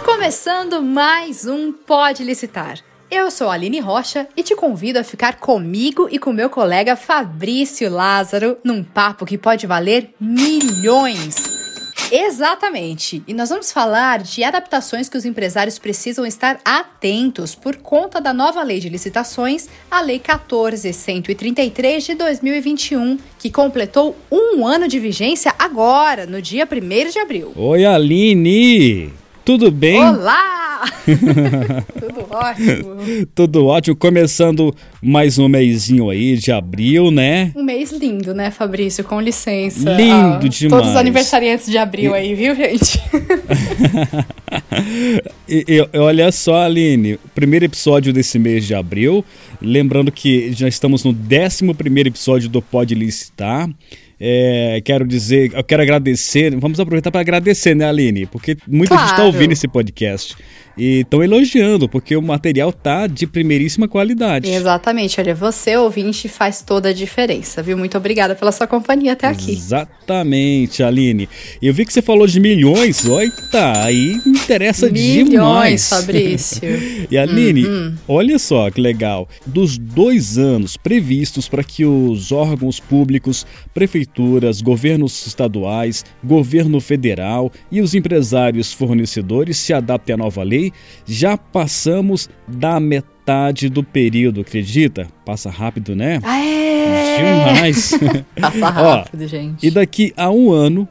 Começando mais um Pode Licitar. Eu sou a Aline Rocha e te convido a ficar comigo e com meu colega Fabrício Lázaro num papo que pode valer milhões. Exatamente. E nós vamos falar de adaptações que os empresários precisam estar atentos por conta da nova lei de licitações, a Lei 14133 de 2021, que completou um ano de vigência agora, no dia 1 de abril. Oi, Aline! Tudo bem? Olá! Tudo ótimo. Tudo ótimo. Começando mais um mêsinho aí de abril, né? Um mês lindo, né, Fabrício? Com licença. Lindo ah, demais. Todos os aniversariantes de abril e... aí, viu, gente? e, e, olha só, Aline, primeiro episódio desse mês de abril. Lembrando que já estamos no 11 primeiro episódio do Pode Licitar. É, quero dizer, eu quero agradecer, vamos aproveitar para agradecer, né, Aline? Porque muita claro. gente está ouvindo esse podcast e estão elogiando, porque o material tá de primeiríssima qualidade. Exatamente, olha, você ouvinte faz toda a diferença, viu? Muito obrigada pela sua companhia até aqui. Exatamente, Aline. Eu vi que você falou de milhões, oita, aí interessa milhões, demais. Milhões, Fabrício. e Aline, uhum. olha só que legal, dos dois anos previstos para que os órgãos públicos, prefeituras, governos estaduais, governo federal e os empresários fornecedores se adaptem à nova lei, já passamos da metade do período, acredita? Passa rápido, né? Ah, é! Demais! Passa rápido, Ó, gente. E daqui a um ano,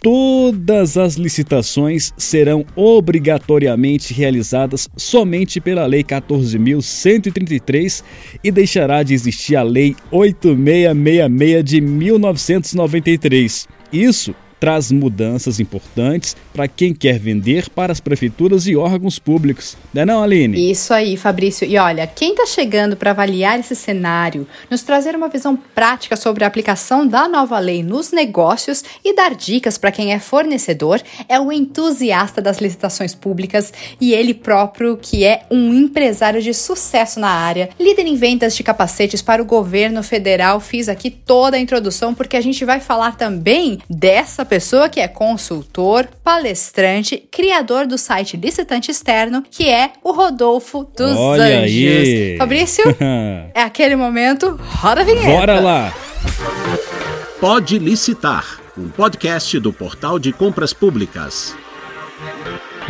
todas as licitações serão obrigatoriamente realizadas somente pela Lei 14.133 e deixará de existir a Lei 8666 de 1993. Isso traz mudanças importantes para quem quer vender para as prefeituras e órgãos públicos. Não é não, Aline? Isso aí, Fabrício. E olha, quem está chegando para avaliar esse cenário, nos trazer uma visão prática sobre a aplicação da nova lei nos negócios e dar dicas para quem é fornecedor, é o entusiasta das licitações públicas e ele próprio que é um empresário de sucesso na área, líder em vendas de capacetes para o governo federal. Fiz aqui toda a introdução porque a gente vai falar também dessa pessoa que é consultor, palestrante, criador do site Licitante Externo, que é o Rodolfo dos Olha Anjos. Aí. Fabrício, é aquele momento, roda a vinheta. Bora lá! Pode Licitar, um podcast do Portal de Compras Públicas.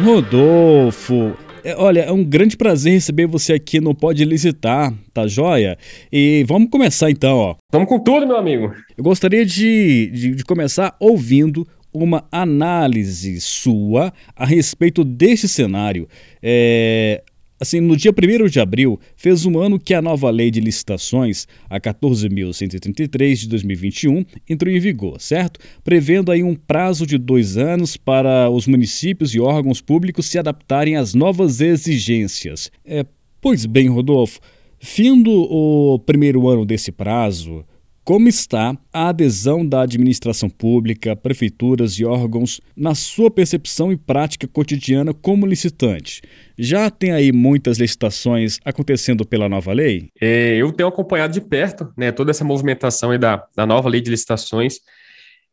Rodolfo, é, olha, é um grande prazer receber você aqui no Pode Licitar, tá joia? E vamos começar então, ó. Vamos com tudo, meu amigo. Eu gostaria de, de, de começar ouvindo uma análise sua a respeito deste cenário. É, Assim, no dia 1 de abril, fez um ano que a nova lei de licitações, a 14.133 de 2021, entrou em vigor, certo? Prevendo aí um prazo de dois anos para os municípios e órgãos públicos se adaptarem às novas exigências. É, pois bem, Rodolfo, findo o primeiro ano desse prazo, como está a adesão da administração pública, prefeituras e órgãos na sua percepção e prática cotidiana como licitante? Já tem aí muitas licitações acontecendo pela nova lei? É, eu tenho acompanhado de perto né, toda essa movimentação da, da nova lei de licitações.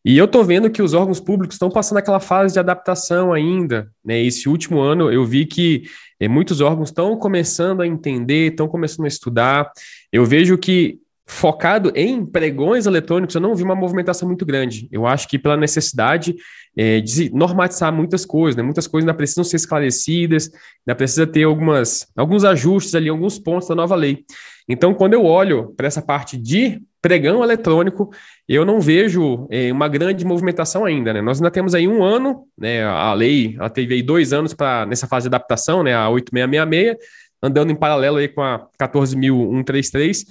E eu estou vendo que os órgãos públicos estão passando aquela fase de adaptação ainda. Né? Esse último ano eu vi que é, muitos órgãos estão começando a entender, estão começando a estudar. Eu vejo que focado em pregões eletrônicos, eu não vi uma movimentação muito grande. Eu acho que pela necessidade é, de normatizar muitas coisas, né? muitas coisas ainda precisam ser esclarecidas, ainda precisa ter algumas, alguns ajustes ali, alguns pontos da nova lei. Então, quando eu olho para essa parte de pregão eletrônico, eu não vejo é, uma grande movimentação ainda. Né? Nós ainda temos aí um ano, né? a lei ela teve aí dois anos para nessa fase de adaptação, né? a 8666, andando em paralelo aí com a 14.133,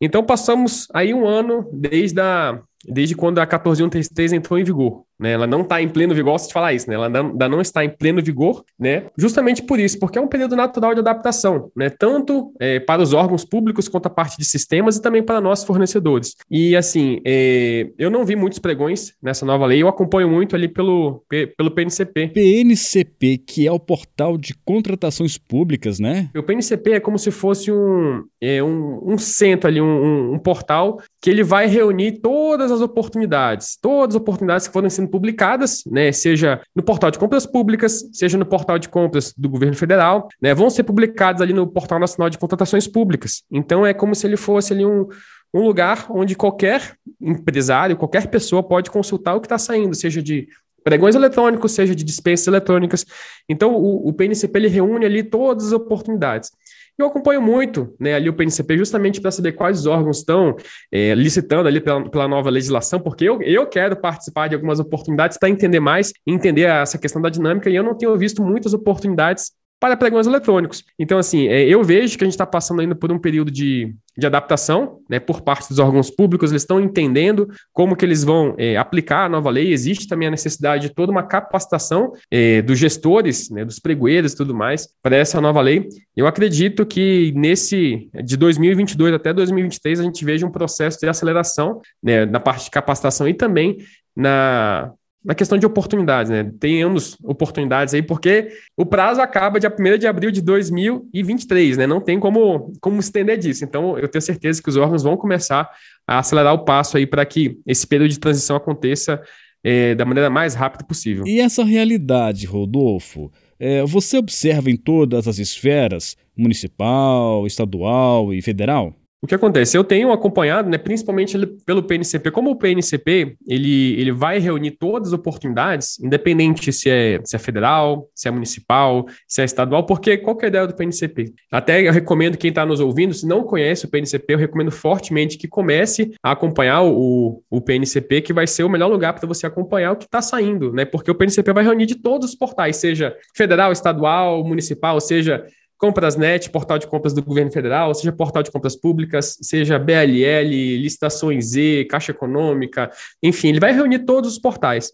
então passamos aí um ano desde, a, desde quando a 14133 entrou em vigor. Né? Ela não está em pleno vigor, gosto de falar isso, né? ela ainda não está em pleno vigor, né? justamente por isso, porque é um período natural de adaptação, né? tanto é, para os órgãos públicos quanto a parte de sistemas e também para nós fornecedores. E assim, é, eu não vi muitos pregões nessa nova lei, eu acompanho muito ali pelo, pelo PNCP. PNCP, que é o portal de contratações públicas, né? O PNCP é como se fosse um, é, um, um centro ali, um, um, um portal que ele vai reunir todas todas as oportunidades, todas as oportunidades que foram sendo publicadas, né, seja no portal de compras públicas, seja no portal de compras do governo federal, né, vão ser publicadas ali no portal nacional de contratações públicas. Então é como se ele fosse ali um, um lugar onde qualquer empresário, qualquer pessoa pode consultar o que está saindo, seja de pregões eletrônicos, seja de dispensas eletrônicas. Então, o, o PNCP ele reúne ali todas as oportunidades. Eu acompanho muito né, ali o PNCP justamente para saber quais órgãos estão é, licitando ali pela, pela, nova legislação, porque eu, eu quero participar de algumas oportunidades para entender mais, entender essa questão da dinâmica, e eu não tenho visto muitas oportunidades para pregões eletrônicos. Então, assim, é, eu vejo que a gente está passando ainda por um período de, de adaptação, né, por parte dos órgãos públicos, eles estão entendendo como que eles vão é, aplicar a nova lei, existe também a necessidade de toda uma capacitação é, dos gestores, né, dos pregoeiros e tudo mais, para essa nova lei. Eu acredito que nesse, de 2022 até 2023, a gente veja um processo de aceleração né, na parte de capacitação e também na, na questão de oportunidades, né? Tenhamos oportunidades aí, porque o prazo acaba dia 1 de abril de 2023, né? Não tem como, como estender disso. Então, eu tenho certeza que os órgãos vão começar a acelerar o passo aí para que esse período de transição aconteça é, da maneira mais rápida possível. E essa realidade, Rodolfo, é, você observa em todas as esferas, municipal, estadual e federal? O que acontece? Eu tenho acompanhado, né, principalmente pelo PNCP, como o PNCP ele, ele vai reunir todas as oportunidades, independente se é, se é federal, se é municipal, se é estadual, porque qual é a ideia do PNCP? Até eu recomendo quem está nos ouvindo, se não conhece o PNCP, eu recomendo fortemente que comece a acompanhar o, o PNCP, que vai ser o melhor lugar para você acompanhar o que está saindo, né? Porque o PNCP vai reunir de todos os portais, seja federal, estadual, municipal, seja Comprasnet, portal de compras do governo federal, seja portal de compras públicas, seja BLL, licitações Z, Caixa Econômica, enfim, ele vai reunir todos os portais.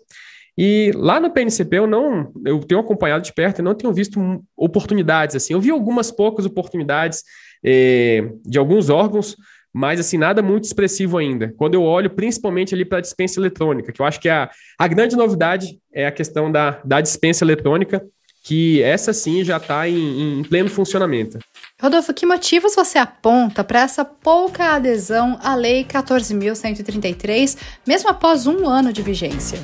E lá no PNCP eu não, eu tenho acompanhado de perto e não tenho visto oportunidades assim. Eu vi algumas poucas oportunidades eh, de alguns órgãos, mas assim nada muito expressivo ainda. Quando eu olho principalmente ali para a dispensa eletrônica, que eu acho que a, a grande novidade é a questão da, da dispensa eletrônica que essa sim já está em, em, pleno funcionamento. Rodolfo, que motivos você aponta para essa pouca adesão à Lei 14.133, mesmo após um ano de vigência?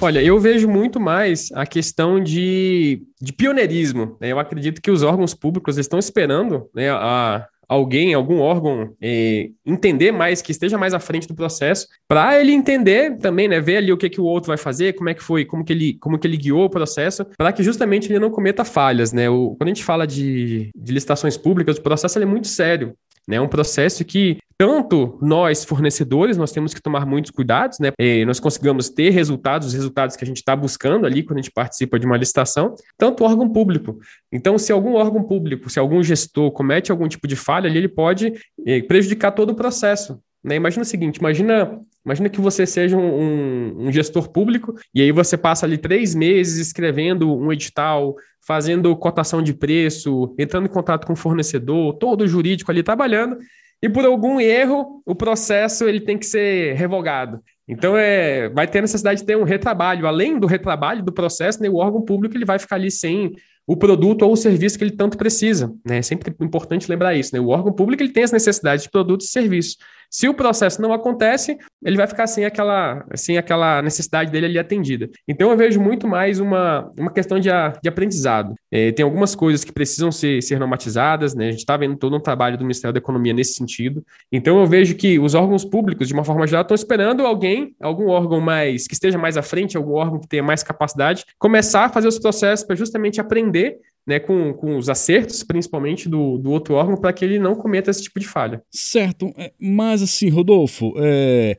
Olha, eu vejo muito mais a questão de, de pioneirismo. Né? Eu acredito que os órgãos públicos estão esperando né, a, alguém, algum órgão é, entender mais, que esteja mais à frente do processo, para ele entender também, né, ver ali o que, que o outro vai fazer, como é que foi, como que ele, como que ele guiou o processo, para que justamente ele não cometa falhas, né? O, quando a gente fala de, de licitações públicas, o processo é muito sério. Né? É um processo que tanto nós, fornecedores, nós temos que tomar muitos cuidados, né? E nós consigamos ter resultados, os resultados que a gente está buscando ali quando a gente participa de uma licitação, tanto órgão público. Então, se algum órgão público, se algum gestor comete algum tipo de falha ali, ele pode eh, prejudicar todo o processo. Né? Imagina o seguinte: imagina, imagina que você seja um, um, gestor público e aí você passa ali três meses escrevendo um edital, fazendo cotação de preço, entrando em contato com o fornecedor, todo jurídico ali trabalhando e por algum erro o processo ele tem que ser revogado. Então é, vai ter necessidade de ter um retrabalho. Além do retrabalho do processo, né, o órgão público ele vai ficar ali sem o produto ou o serviço que ele tanto precisa. Né? É sempre importante lembrar isso. Né? O órgão público ele tem as necessidades de produtos e serviços. Se o processo não acontece, ele vai ficar sem aquela, sem aquela necessidade dele ali atendida. Então eu vejo muito mais uma, uma questão de, de aprendizado. É, tem algumas coisas que precisam ser, ser normatizadas, né? A gente está vendo todo um trabalho do Ministério da Economia nesse sentido. Então eu vejo que os órgãos públicos, de uma forma geral, estão esperando alguém, algum órgão mais que esteja mais à frente, algum órgão que tenha mais capacidade, começar a fazer os processos para justamente aprender né, com, com os acertos, principalmente do, do outro órgão, para que ele não cometa esse tipo de falha. Certo, é, mas assim, Rodolfo, é,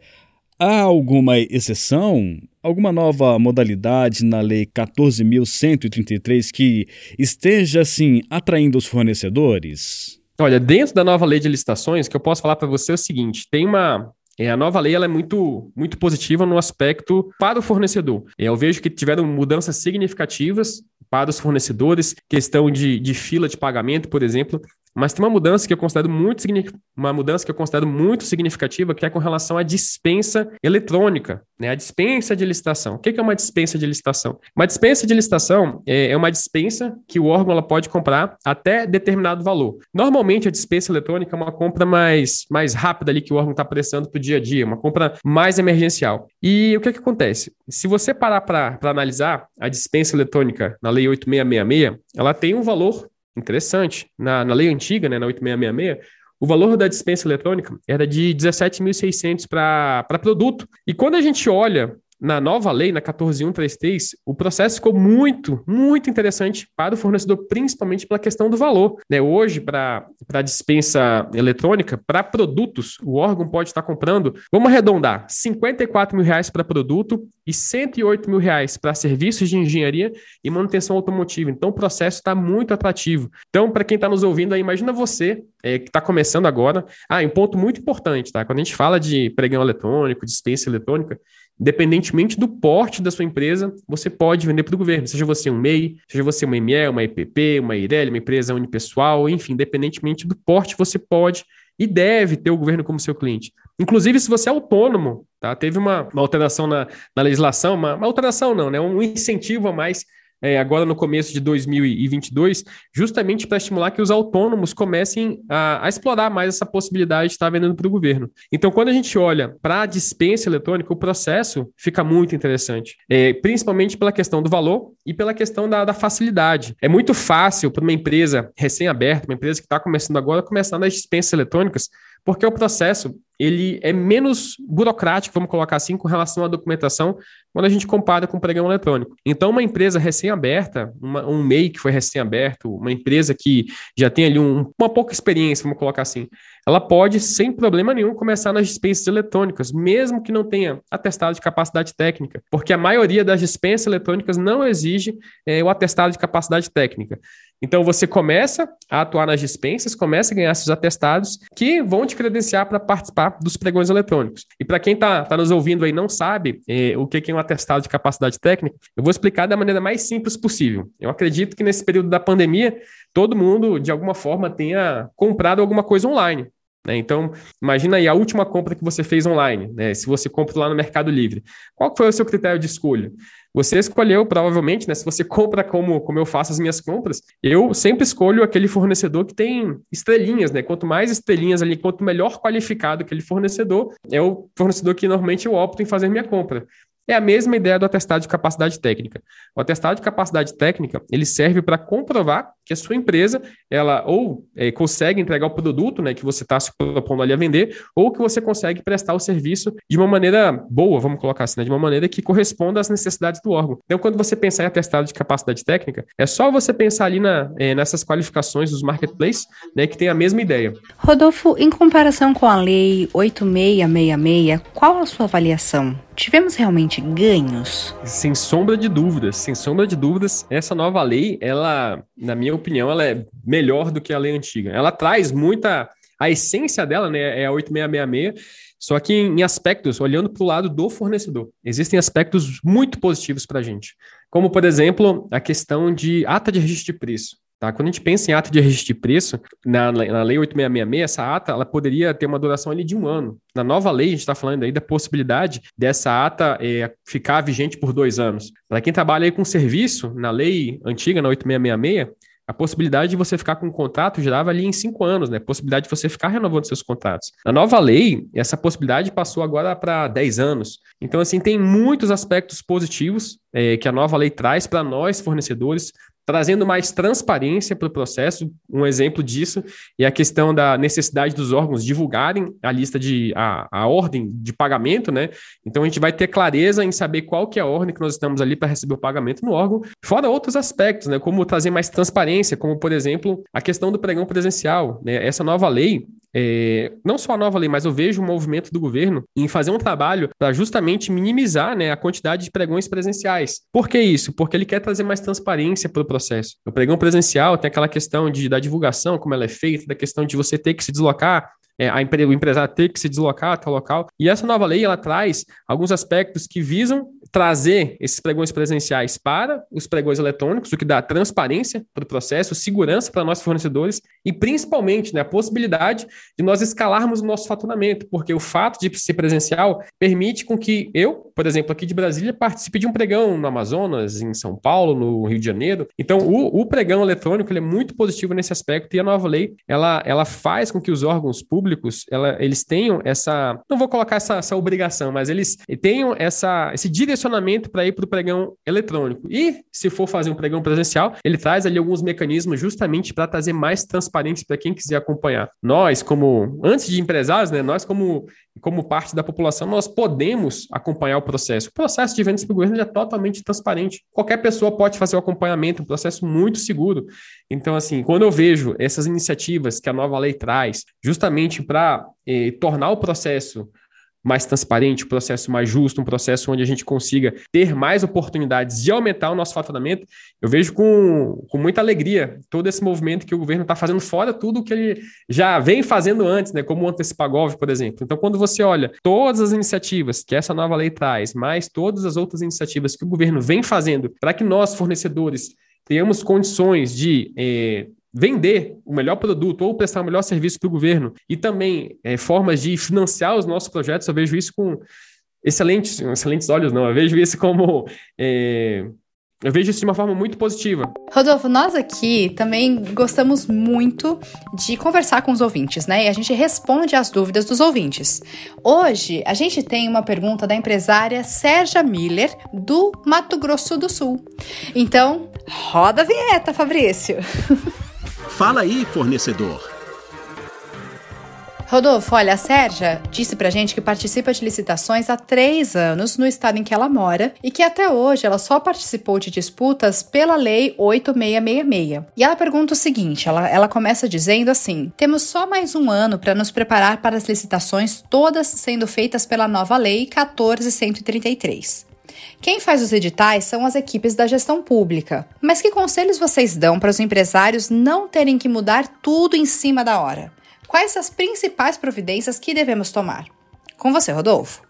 há alguma exceção, alguma nova modalidade na Lei 14.133 que esteja, assim, atraindo os fornecedores? Olha, dentro da nova lei de licitações, que eu posso falar para você é o seguinte: tem uma, é, a nova lei ela é muito, muito positiva no aspecto para o fornecedor. É, eu vejo que tiveram mudanças significativas para os fornecedores, questão de, de fila de pagamento, por exemplo. Mas tem uma mudança que eu considero muito uma mudança que eu considero muito significativa, que é com relação à dispensa eletrônica, né? A dispensa de licitação. O que é uma dispensa de licitação? Uma dispensa de licitação é, é uma dispensa que o órgão ela pode comprar até determinado valor. Normalmente a dispensa eletrônica é uma compra mais, mais rápida ali que o órgão está prestando para o dia a dia, uma compra mais emergencial. E o que, que acontece? Se você parar para analisar a dispensa eletrônica na Lei 8666, ela tem um valor interessante. Na, na lei antiga, né, na 8666, o valor da dispensa eletrônica era de 17.600 para produto. E quando a gente olha na nova lei, na 14133, o processo ficou muito, muito interessante para o fornecedor, principalmente pela questão do valor. Né? Hoje, para a dispensa eletrônica, para produtos, o órgão pode estar comprando, vamos arredondar, 54 mil reais para produto e 108 mil reais para serviços de engenharia e manutenção automotiva. Então, o processo está muito atrativo. Então, para quem está nos ouvindo aí, imagina você é, que está começando agora. Ah, um ponto muito importante, tá? Quando a gente fala de pregão eletrônico, dispensa eletrônica, Independentemente do porte da sua empresa, você pode vender para o governo, seja você um MEI, seja você uma ME, uma EPP, uma IREL, uma empresa unipessoal, enfim, independentemente do porte, você pode e deve ter o governo como seu cliente. Inclusive, se você é autônomo, tá? teve uma, uma alteração na, na legislação, uma, uma alteração não, né? um incentivo a mais é, agora no começo de 2022, justamente para estimular que os autônomos comecem a, a, explorar mais essa possibilidade de estar vendendo para o governo. Então, quando a gente olha para a dispensa eletrônica, o processo fica muito interessante, é, principalmente pela questão do valor e pela questão da, da facilidade. É muito fácil para uma empresa recém-aberta, uma empresa que está começando agora, começar nas dispensas eletrônicas, porque o processo ele é menos burocrático, vamos colocar assim, com relação à documentação, quando a gente compara com o pregão eletrônico. Então, uma empresa recém-aberta, um MEI que foi recém-aberto, uma empresa que já tem ali um, uma pouca experiência, vamos colocar assim, ela pode, sem problema nenhum, começar nas dispensas eletrônicas, mesmo que não tenha atestado de capacidade técnica, porque a maioria das dispensas eletrônicas não exige é, o atestado de capacidade técnica. Então você começa a atuar nas dispensas, começa a ganhar esses atestados que vão te credenciar para participar dos pregões eletrônicos. E para quem está tá nos ouvindo aí não sabe é, o que é um atestado de capacidade técnica, eu vou explicar da maneira mais simples possível. Eu acredito que nesse período da pandemia, todo mundo, de alguma forma, tenha comprado alguma coisa online. Né? Então, imagina aí a última compra que você fez online, né? se você compra lá no Mercado Livre. Qual foi o seu critério de escolha? Você escolheu, provavelmente, né? Se você compra como, como eu faço as minhas compras, eu sempre escolho aquele fornecedor que tem estrelinhas, né? Quanto mais estrelinhas ali, quanto melhor qualificado aquele fornecedor, é o fornecedor que normalmente eu opto em fazer minha compra. É a mesma ideia do atestado de capacidade técnica. O atestado de capacidade técnica, ele serve para comprovar que a sua empresa, ela ou é, consegue entregar o produto né, que você está se propondo ali a vender, ou que você consegue prestar o serviço de uma maneira boa, vamos colocar assim, né, de uma maneira que corresponda às necessidades do órgão. Então, quando você pensar em atestado de capacidade técnica, é só você pensar ali na, é, nessas qualificações dos marketplaces, né, que tem a mesma ideia. Rodolfo, em comparação com a Lei 8666, qual a sua avaliação? Tivemos realmente ganhos? Sem sombra de dúvidas, sem sombra de dúvidas, essa nova lei, ela, na minha opinião, ela é melhor do que a lei antiga. Ela traz muita. A essência dela né, é a 8666, só que em aspectos, olhando para o lado do fornecedor, existem aspectos muito positivos para a gente. Como, por exemplo, a questão de ata de registro de preço. Tá? Quando a gente pensa em ata de registro de preço, na, na Lei 8666, essa ata ela poderia ter uma duração ali de um ano. Na nova lei, a gente está falando aí da possibilidade dessa ata é, ficar vigente por dois anos. Para quem trabalha aí com serviço, na lei antiga, na 8666, a possibilidade de você ficar com um contrato girava ali em cinco anos, né? A possibilidade de você ficar renovando seus contratos. Na nova lei, essa possibilidade passou agora para 10 anos. Então, assim, tem muitos aspectos positivos é, que a nova lei traz para nós, fornecedores, trazendo mais transparência para o processo. Um exemplo disso é a questão da necessidade dos órgãos divulgarem a lista de a, a ordem de pagamento, né? Então a gente vai ter clareza em saber qual que é a ordem que nós estamos ali para receber o pagamento no órgão, fora outros aspectos, né? Como trazer mais transparência, como por exemplo a questão do pregão presencial. Né? Essa nova lei é, não só a nova lei, mas eu vejo um movimento do governo em fazer um trabalho para justamente minimizar né, a quantidade de pregões presenciais. Por que isso? Porque ele quer trazer mais transparência para o processo. O pregão presencial tem aquela questão de, da divulgação, como ela é feita, da questão de você ter que se deslocar é, a empre, o empresário ter que se deslocar até o local. E essa nova lei ela traz alguns aspectos que visam trazer esses pregões presenciais para os pregões eletrônicos, o que dá transparência para o processo, segurança para nossos fornecedores e principalmente né, a possibilidade de nós escalarmos o nosso faturamento, porque o fato de ser presencial permite com que eu, por exemplo, aqui de Brasília, participe de um pregão no Amazonas, em São Paulo, no Rio de Janeiro. Então, o, o pregão eletrônico é muito positivo nesse aspecto e a nova lei ela, ela faz com que os órgãos públicos ela, eles tenham essa, não vou colocar essa, essa obrigação, mas eles tenham essa, esse direcionamento para ir para o pregão eletrônico. E se for fazer um pregão presencial, ele traz ali alguns mecanismos justamente para trazer mais transparência para quem quiser acompanhar. Nós, como antes de empresários, né, nós como como parte da população, nós podemos acompanhar o processo. O processo de vendas para o governo é totalmente transparente. Qualquer pessoa pode fazer o acompanhamento, um processo muito seguro. Então, assim, quando eu vejo essas iniciativas que a nova lei traz, justamente para eh, tornar o processo mais transparente, um processo mais justo, um processo onde a gente consiga ter mais oportunidades de aumentar o nosso faturamento, eu vejo com, com muita alegria todo esse movimento que o governo está fazendo fora tudo que ele já vem fazendo antes, né, como o Antecipagov, por exemplo. Então, quando você olha todas as iniciativas que essa nova lei traz, mais todas as outras iniciativas que o governo vem fazendo para que nós, fornecedores, tenhamos condições de eh, vender o melhor produto ou prestar o melhor serviço para o governo e também é, formas de financiar os nossos projetos, eu vejo isso com excelentes, excelentes olhos, não, eu vejo isso como é, eu vejo isso de uma forma muito positiva. Rodolfo, nós aqui também gostamos muito de conversar com os ouvintes, né? E a gente responde às dúvidas dos ouvintes. Hoje, a gente tem uma pergunta da empresária Sérgia Miller, do Mato Grosso do Sul. Então, roda a vinheta, Fabrício. Fala aí, fornecedor. Rodolfo, olha, a Sérgia disse pra gente que participa de licitações há três anos no estado em que ela mora e que até hoje ela só participou de disputas pela Lei 8666. E ela pergunta o seguinte: ela, ela começa dizendo assim: temos só mais um ano para nos preparar para as licitações, todas sendo feitas pela nova Lei 14133. Quem faz os editais são as equipes da gestão pública. Mas que conselhos vocês dão para os empresários não terem que mudar tudo em cima da hora? Quais as principais providências que devemos tomar? Com você, Rodolfo.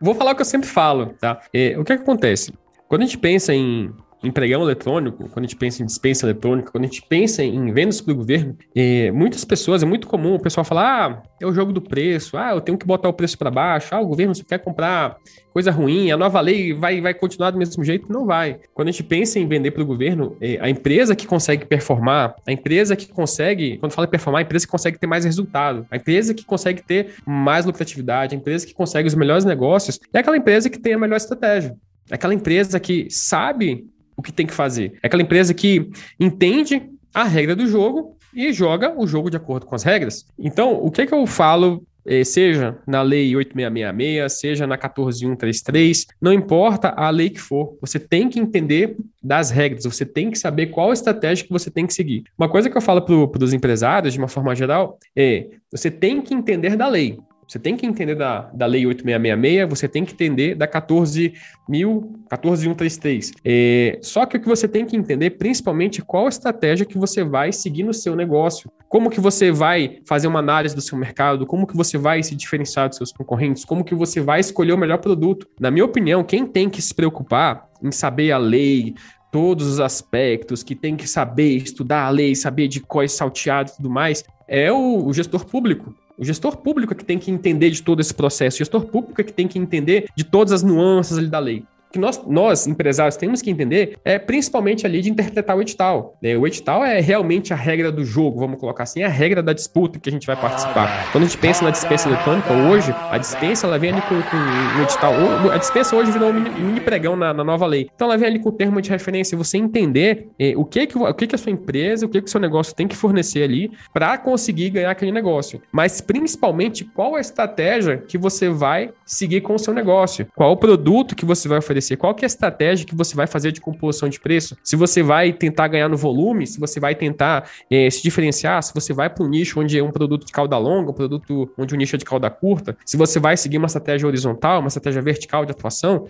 Vou falar o que eu sempre falo, tá? É, o que, é que acontece? Quando a gente pensa em em pregão eletrônico, quando a gente pensa em dispensa eletrônica, quando a gente pensa em vendas para o governo, é, muitas pessoas, é muito comum o pessoal falar, ah, é o jogo do preço, ah, eu tenho que botar o preço para baixo, ah, o governo só quer comprar coisa ruim, a nova lei vai, vai continuar do mesmo jeito? Não vai. Quando a gente pensa em vender para o governo, é, a empresa que consegue performar, a empresa que consegue, quando fala performar, a empresa que consegue ter mais resultado, a empresa que consegue ter mais lucratividade, a empresa que consegue os melhores negócios, é aquela empresa que tem a melhor estratégia. É aquela empresa que sabe o que tem que fazer. É aquela empresa que entende a regra do jogo e joga o jogo de acordo com as regras. Então, o que, é que eu falo eh, seja na lei 8666, seja na 14133, não importa a lei que for, você tem que entender das regras, você tem que saber qual estratégia que você tem que seguir. Uma coisa que eu falo para os empresários, de uma forma geral, é você tem que entender da lei. Você tem que entender da, da Lei 8666, você tem que entender da 14.133. É, só que o que você tem que entender, principalmente, qual estratégia que você vai seguir no seu negócio. Como que você vai fazer uma análise do seu mercado, como que você vai se diferenciar dos seus concorrentes, como que você vai escolher o melhor produto. Na minha opinião, quem tem que se preocupar em saber a lei, todos os aspectos, que tem que saber estudar a lei, saber de quais salteados e tudo mais, é o gestor público. O gestor público é que tem que entender de todo esse processo, o gestor público é que tem que entender de todas as nuances ali da lei que nós, nós, empresários, temos que entender é principalmente ali de interpretar o edital. Né? O edital é realmente a regra do jogo, vamos colocar assim, é a regra da disputa que a gente vai participar. Quando a gente pensa na dispensa eletrônica, hoje, a dispensa ela vem ali com, com o edital. A dispensa hoje virou um mini, pregão na, na, nova lei. Então ela vem ali com o termo de referência, você entender eh, o, que, que, o que, que a sua empresa, o que, que o seu negócio tem que fornecer ali para conseguir ganhar aquele negócio. Mas principalmente qual a estratégia que você vai seguir com o seu negócio, qual o produto que você vai oferecer oferecer, qual que é a estratégia que você vai fazer de composição de preço, se você vai tentar ganhar no volume, se você vai tentar é, se diferenciar, se você vai para um nicho onde é um produto de cauda longa, um produto onde o nicho é de cauda curta, se você vai seguir uma estratégia horizontal, uma estratégia vertical de atuação,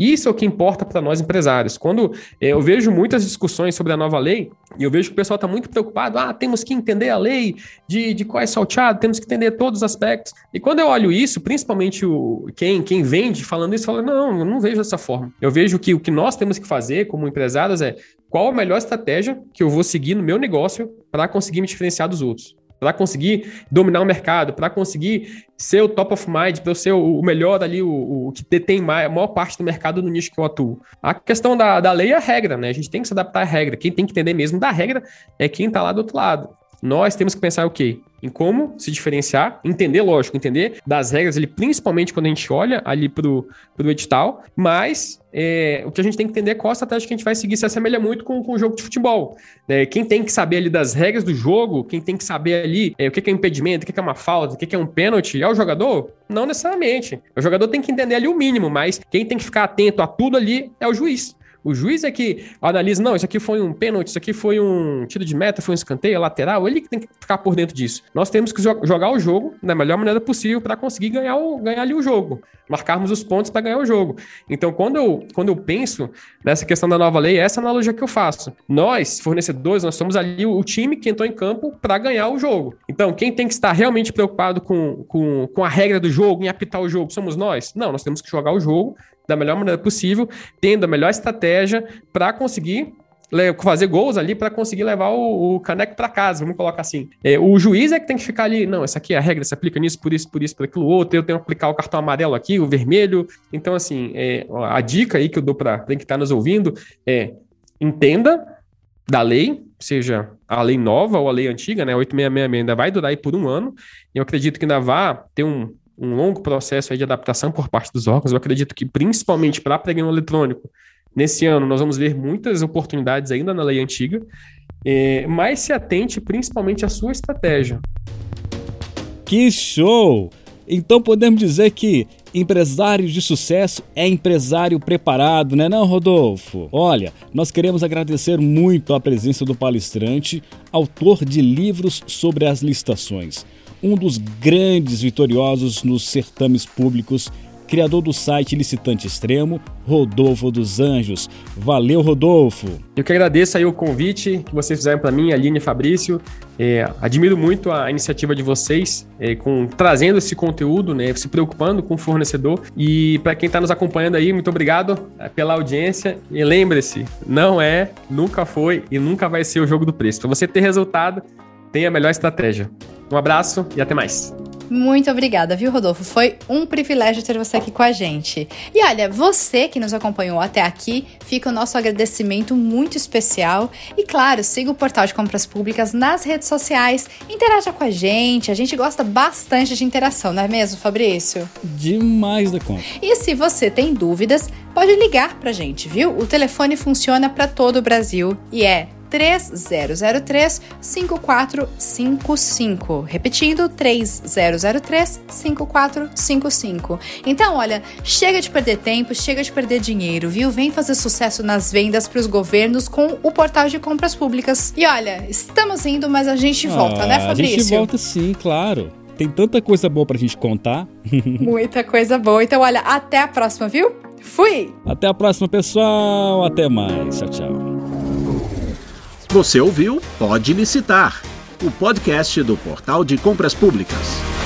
Isso é o que importa para nós empresários. Quando é, eu vejo muitas discussões sobre a nova lei, e eu vejo que o pessoal está muito preocupado, ah, temos que entender a lei de, de qual é salteado, temos que entender todos os aspectos. E quando eu olho isso, principalmente o, quem, quem vende falando isso, fala, não, eu não vejo dessa forma. Eu vejo que o que nós temos que fazer como empresários é qual a melhor estratégia que eu vou seguir no meu negócio para conseguir me diferenciar dos outros para conseguir dominar o mercado, para conseguir ser o top of mind, para eu ser o, melhor ali, o, o que detém a maior parte do mercado no nicho que eu atuo. A questão da, da lei é a regra, né? A gente tem que se adaptar à regra. Quem tem que entender mesmo da regra é quem está lá do outro lado. Nós temos que pensar o quê? Em como se diferenciar, entender, lógico, entender das regras, ali, principalmente quando a gente olha ali para o edital, mas é, o que a gente tem que entender é qual a estratégia que a gente vai seguir se assemelha muito com, com o jogo de futebol. É, quem tem que saber ali das regras do jogo, quem tem que saber ali é, o que é impedimento, o que é uma falta, o que é um pênalti, é o jogador? Não necessariamente. O jogador tem que entender ali o mínimo, mas quem tem que ficar atento a tudo ali é o juiz. O juiz é que analisa, não, isso aqui foi um pênalti, isso aqui foi um tiro de meta, foi um escanteio, lateral, ele que tem que ficar por dentro disso. Nós temos que jogar o jogo da melhor maneira possível para conseguir ganhar, o, ganhar ali o jogo, marcarmos os pontos para ganhar o jogo. Então, quando eu, quando eu penso nessa questão da nova lei, é essa analogia que eu faço. Nós, fornecedores, nós somos ali o, o time que entrou em campo para ganhar o jogo. Então, quem tem que estar realmente preocupado com, com, com a regra do jogo, em apitar o jogo, somos nós? Não, nós temos que jogar o jogo da melhor maneira possível, tendo a melhor estratégia para conseguir fazer gols ali para conseguir levar o, o caneco para casa, vamos colocar assim. É, o juiz é que tem que ficar ali, não, essa aqui é a regra, se aplica nisso, por isso, por isso, por aquilo outro, eu tenho que aplicar o cartão amarelo aqui, o vermelho. Então, assim, é, a dica aí que eu dou para quem está nos ouvindo é entenda da lei, seja a lei nova ou a lei antiga, né, 866 ainda vai durar aí por um ano, e eu acredito que ainda vai ter um, um longo processo de adaptação por parte dos órgãos. Eu acredito que, principalmente para pregão eletrônico, nesse ano nós vamos ver muitas oportunidades ainda na lei antiga, é, mas se atente principalmente à sua estratégia. Que show! Então podemos dizer que empresário de sucesso é empresário preparado, né não, Rodolfo? Olha, nós queremos agradecer muito a presença do palestrante, autor de livros sobre as licitações um dos grandes vitoriosos nos certames públicos, criador do site Licitante Extremo, Rodolfo dos Anjos. Valeu, Rodolfo! Eu que agradeço aí o convite que vocês fizeram para mim, Aline e Fabrício. É, admiro muito a iniciativa de vocês, é, com trazendo esse conteúdo, né, se preocupando com o fornecedor. E para quem está nos acompanhando aí, muito obrigado é, pela audiência. E lembre-se, não é, nunca foi e nunca vai ser o jogo do preço. Para você ter resultado, tenha a melhor estratégia. Um abraço e até mais. Muito obrigada, viu, Rodolfo? Foi um privilégio ter você aqui com a gente. E olha, você que nos acompanhou até aqui, fica o nosso agradecimento muito especial. E claro, siga o Portal de Compras Públicas nas redes sociais, interaja com a gente, a gente gosta bastante de interação, não é mesmo, Fabrício? Demais da conta. E se você tem dúvidas, pode ligar pra gente, viu? O telefone funciona para todo o Brasil e é 3003 5455. Repetindo, 3003 5455. Então, olha, chega de perder tempo, chega de perder dinheiro, viu? Vem fazer sucesso nas vendas para os governos com o portal de compras públicas. E olha, estamos indo, mas a gente volta, né, ah, né, Fabrício? A gente volta sim, claro. Tem tanta coisa boa pra gente contar. Muita coisa boa. Então, olha, até a próxima, viu? Fui! Até a próxima, pessoal. Até mais. Tchau, tchau. Você ouviu Pode Licitar, o podcast do Portal de Compras Públicas.